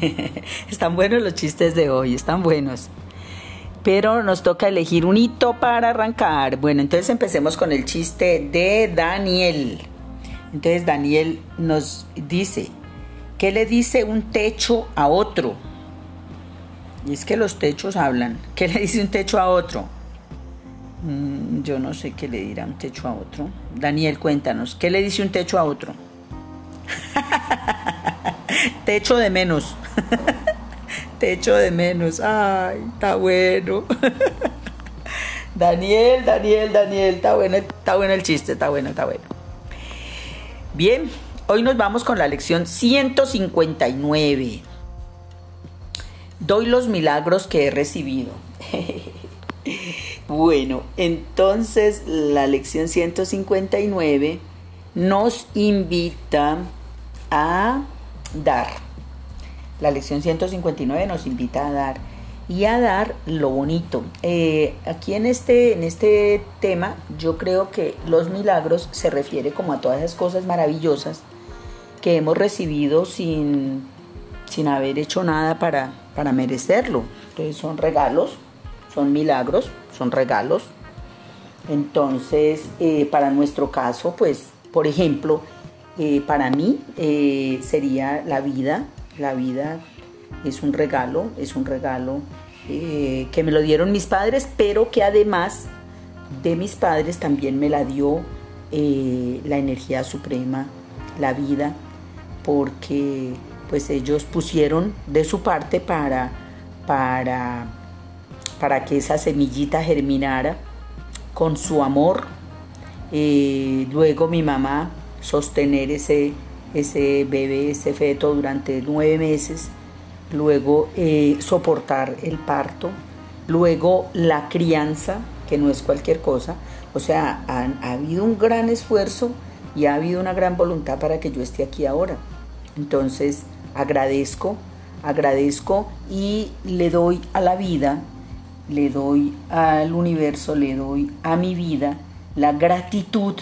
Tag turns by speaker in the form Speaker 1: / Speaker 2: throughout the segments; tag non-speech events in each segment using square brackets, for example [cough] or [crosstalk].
Speaker 1: [laughs] están buenos los chistes de hoy, están buenos. Pero nos toca elegir un hito para arrancar. Bueno, entonces empecemos con el chiste de Daniel. Entonces Daniel nos dice, ¿qué le dice un techo a otro? Y es que los techos hablan. ¿Qué le dice un techo a otro? Mm, yo no sé qué le dirá un techo a otro. Daniel, cuéntanos, ¿qué le dice un techo a otro? [laughs] techo de menos. [laughs] techo de menos. Ay, está bueno. [laughs] Daniel, Daniel, Daniel, está bueno, está bueno el chiste, está bueno, está bueno. Bien, hoy nos vamos con la lección 159. Doy los milagros que he recibido. [laughs] bueno, entonces la lección 159 nos invita a dar. La lección 159 nos invita a dar y a dar lo bonito. Eh, aquí en este, en este tema yo creo que los milagros se refiere como a todas esas cosas maravillosas que hemos recibido sin, sin haber hecho nada para, para merecerlo. Entonces son regalos, son milagros, son regalos. Entonces, eh, para nuestro caso, pues, por ejemplo, eh, para mí eh, sería la vida. La vida es un regalo, es un regalo eh, que me lo dieron mis padres, pero que además de mis padres también me la dio la energía suprema, la vida, porque pues ellos pusieron de su parte para, para, para que esa semillita germinara con su amor. luego mi mamá sostener ese, ese bebé, ese feto durante nueve meses, luego eh, soportar el parto, luego la crianza, que no es cualquier cosa, o sea, ha, habido un gran esfuerzo y ha habido una gran voluntad para que yo esté aquí ahora. Entonces, agradezco, agradezco y le doy a la vida, le doy al universo, le doy a mi vida la gratitud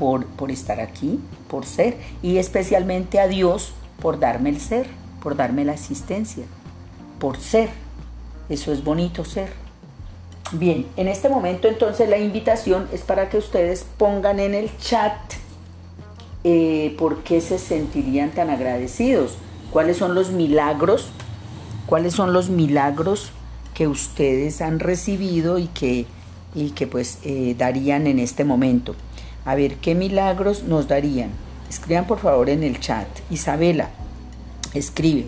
Speaker 1: por, estar aquí, por ser, y especialmente a Dios por darme el ser, por darme la existencia, por ser. Eso es bonito ser. Bien, en este momento entonces la invitación es para que ustedes pongan en el chat eh, por qué se sentirían tan agradecidos, cuáles son los milagros, cuáles son los milagros que ustedes han recibido y que, y que pues eh, darían en este momento a ver qué milagros nos darían. Escriban por favor en el chat. Isabela, escribe.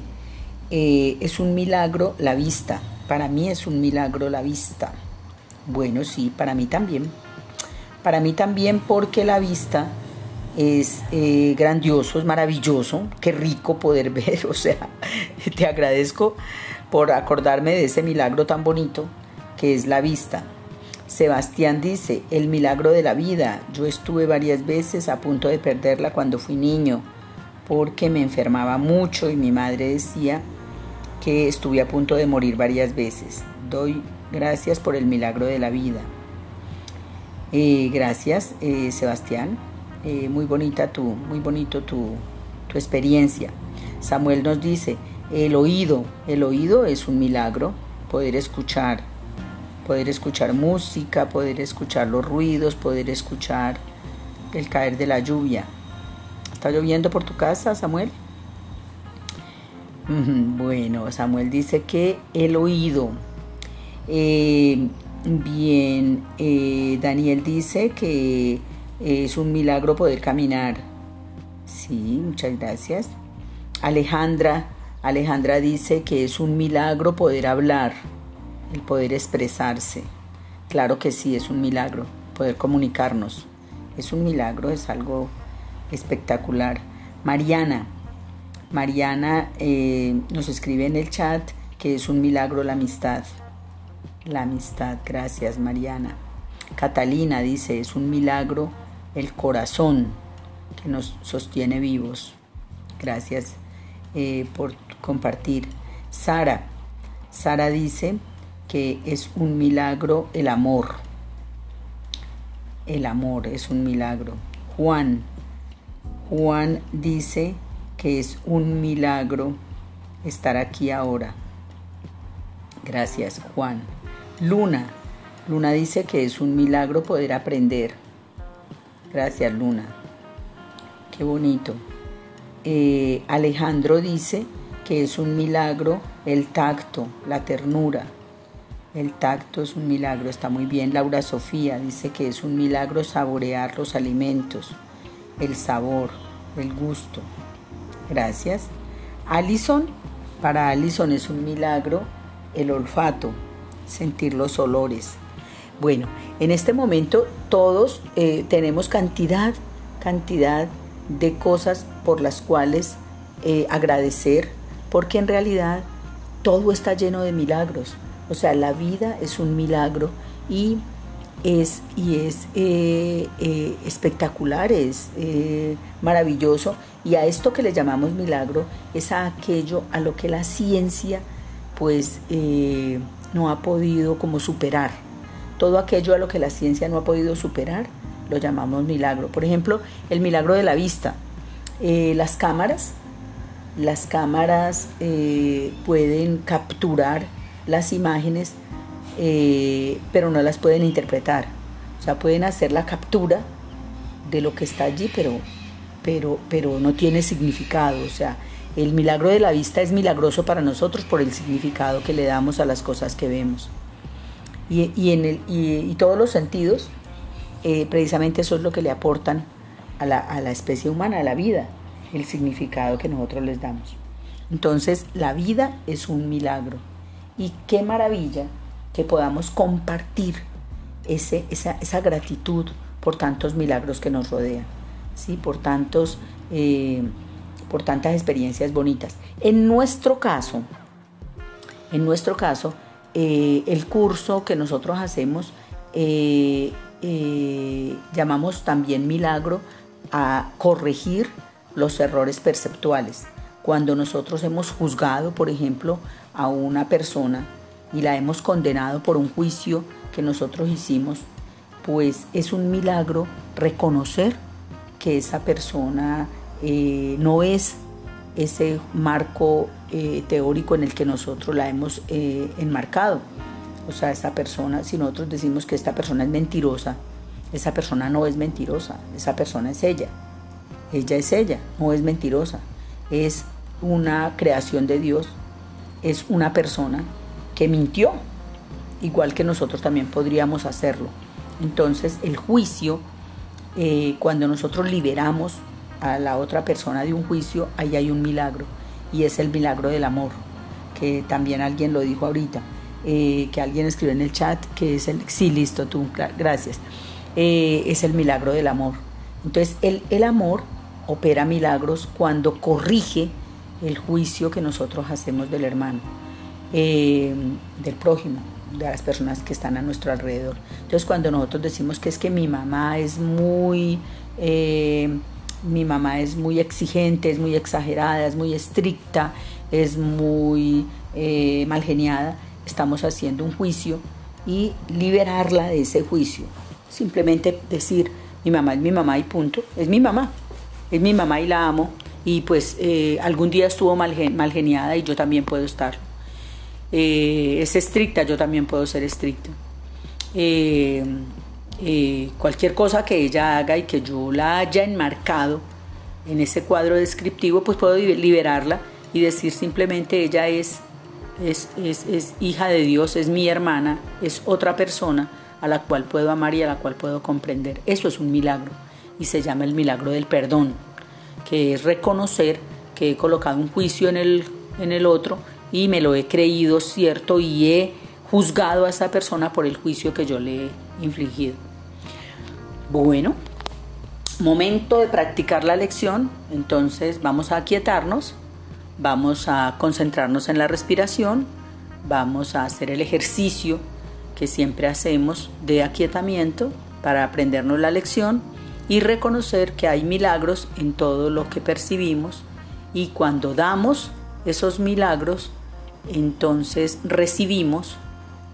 Speaker 1: Eh, es un milagro la vista. Para mí es un milagro la vista. Bueno, sí, para mí también. Para mí también porque la vista es eh, grandioso, es maravilloso. Qué rico poder [laughs] ver. O sea, te agradezco por acordarme de ese milagro tan bonito que es la vista. Sebastián dice, el milagro de la vida. Yo estuve varias veces a punto de perderla cuando fui niño, porque me enfermaba mucho y mi madre decía que estuve a punto de morir varias veces. Doy gracias por el milagro de la vida. Eh, gracias, eh, Sebastián. Eh, muy bonita tu, muy bonito tu, tu experiencia. Samuel nos dice, el oído, el oído es un milagro, poder escuchar poder escuchar música, poder escuchar los ruidos, poder escuchar el caer de la lluvia. ¿Está lloviendo por tu casa, Samuel? Bueno, Samuel dice que el oído. Eh, bien, eh, Daniel dice que es un milagro poder caminar. Sí, muchas gracias. Alejandra, Alejandra dice que es un milagro poder hablar el poder expresarse. Claro que sí, es un milagro, poder comunicarnos. Es un milagro, es algo espectacular. Mariana, Mariana eh, nos escribe en el chat que es un milagro la amistad. La amistad, gracias Mariana. Catalina dice, es un milagro el corazón que nos sostiene vivos. Gracias eh, por compartir. Sara, Sara dice, que es un milagro el amor. El amor es un milagro. Juan, Juan dice que es un milagro estar aquí ahora. Gracias, Juan. Luna. Luna dice que es un milagro poder aprender. Gracias, Luna. Qué bonito. Eh, Alejandro dice que es un milagro el tacto, la ternura. El tacto es un milagro, está muy bien. Laura Sofía dice que es un milagro saborear los alimentos, el sabor, el gusto. Gracias. Alison, para Alison es un milagro el olfato, sentir los olores. Bueno, en este momento todos eh, tenemos cantidad, cantidad de cosas por las cuales eh, agradecer, porque en realidad todo está lleno de milagros. O sea, la vida es un milagro y es, y es eh, eh, espectacular, es eh, maravilloso. Y a esto que le llamamos milagro es a aquello a lo que la ciencia pues no ha podido como superar. Todo aquello a lo que la ciencia no ha podido superar lo llamamos milagro. Por ejemplo, el milagro de la vista. las cámaras, las cámaras pueden capturar las imágenes, eh, pero no las pueden interpretar. O sea, pueden hacer la captura de lo que está allí, pero, pero, pero no tiene significado. O sea, el milagro de la vista es milagroso para nosotros por el significado que le damos a las cosas que vemos. Y, en el, y, todos los sentidos, eh, precisamente eso es lo que le aportan a la, a la especie humana, a la vida, el significado que nosotros les damos. Entonces, la vida es un milagro. Y qué maravilla que podamos compartir ese, esa, gratitud por tantos milagros que nos rodean, ¿sí? por, tantos, eh, por tantas experiencias bonitas. En nuestro caso, en nuestro caso, eh, el curso que nosotros hacemos eh, llamamos también milagro a corregir los errores perceptuales. Cuando nosotros hemos juzgado, por ejemplo, a una persona y la hemos condenado por un juicio que nosotros hicimos, pues es un milagro reconocer que esa persona eh, no es ese marco eh, teórico en el que nosotros la hemos eh, enmarcado. O sea, esa persona, si nosotros decimos que esta persona es mentirosa, esa persona no es mentirosa, esa persona es ella. Ella es ella, no es mentirosa. Es una creación de Dios es una persona que mintió, igual que nosotros también podríamos hacerlo. Entonces el juicio, eh, cuando nosotros liberamos a la otra persona de un juicio, ahí hay un milagro, y es el milagro del amor, que también alguien lo dijo ahorita, eh, que alguien escribió en el chat, que es el, sí, listo, tú, gracias, eh, es el milagro del amor. Entonces el, el amor opera milagros cuando corrige el juicio que nosotros hacemos del hermano, eh, del prójimo, de las personas que están a nuestro alrededor. Entonces cuando nosotros decimos que es que mi mamá es muy, eh, mi mamá es muy exigente, es muy exagerada, es muy estricta, es muy eh, mal geniada, estamos haciendo un juicio y liberarla de ese juicio. Simplemente decir, mi mamá es mi mamá y punto, es mi mamá, es mi mamá y la amo, y pues eh, algún día estuvo mal, mal, geniada y yo también puedo estar. Eh, es estricta, yo también puedo ser estricta. Eh, cualquier cosa que ella haga y que yo la haya enmarcado en ese cuadro descriptivo, pues puedo liberarla y decir simplemente ella es, es, es, es hija de Dios, es mi hermana, es otra persona a la cual puedo amar y a la cual puedo comprender. Eso es un milagro y se llama el milagro del perdón que es reconocer que he colocado un juicio en el, en el otro y me lo he creído cierto y he juzgado a esa persona por el juicio que yo le he infligido. Bueno, momento de practicar la lección, entonces vamos a aquietarnos, vamos a concentrarnos en la respiración, vamos a hacer el ejercicio que siempre hacemos de aquietamiento para aprendernos la lección y reconocer que hay milagros en todo lo que percibimos y cuando damos esos milagros, entonces recibimos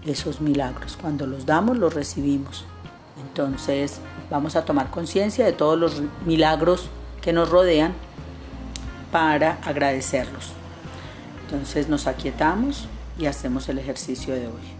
Speaker 1: esos milagros. Cuando los damos, los recibimos. Entonces vamos a tomar conciencia de todos los milagros que nos rodean para agradecerlos. Entonces nos aquietamos y hacemos el ejercicio de hoy.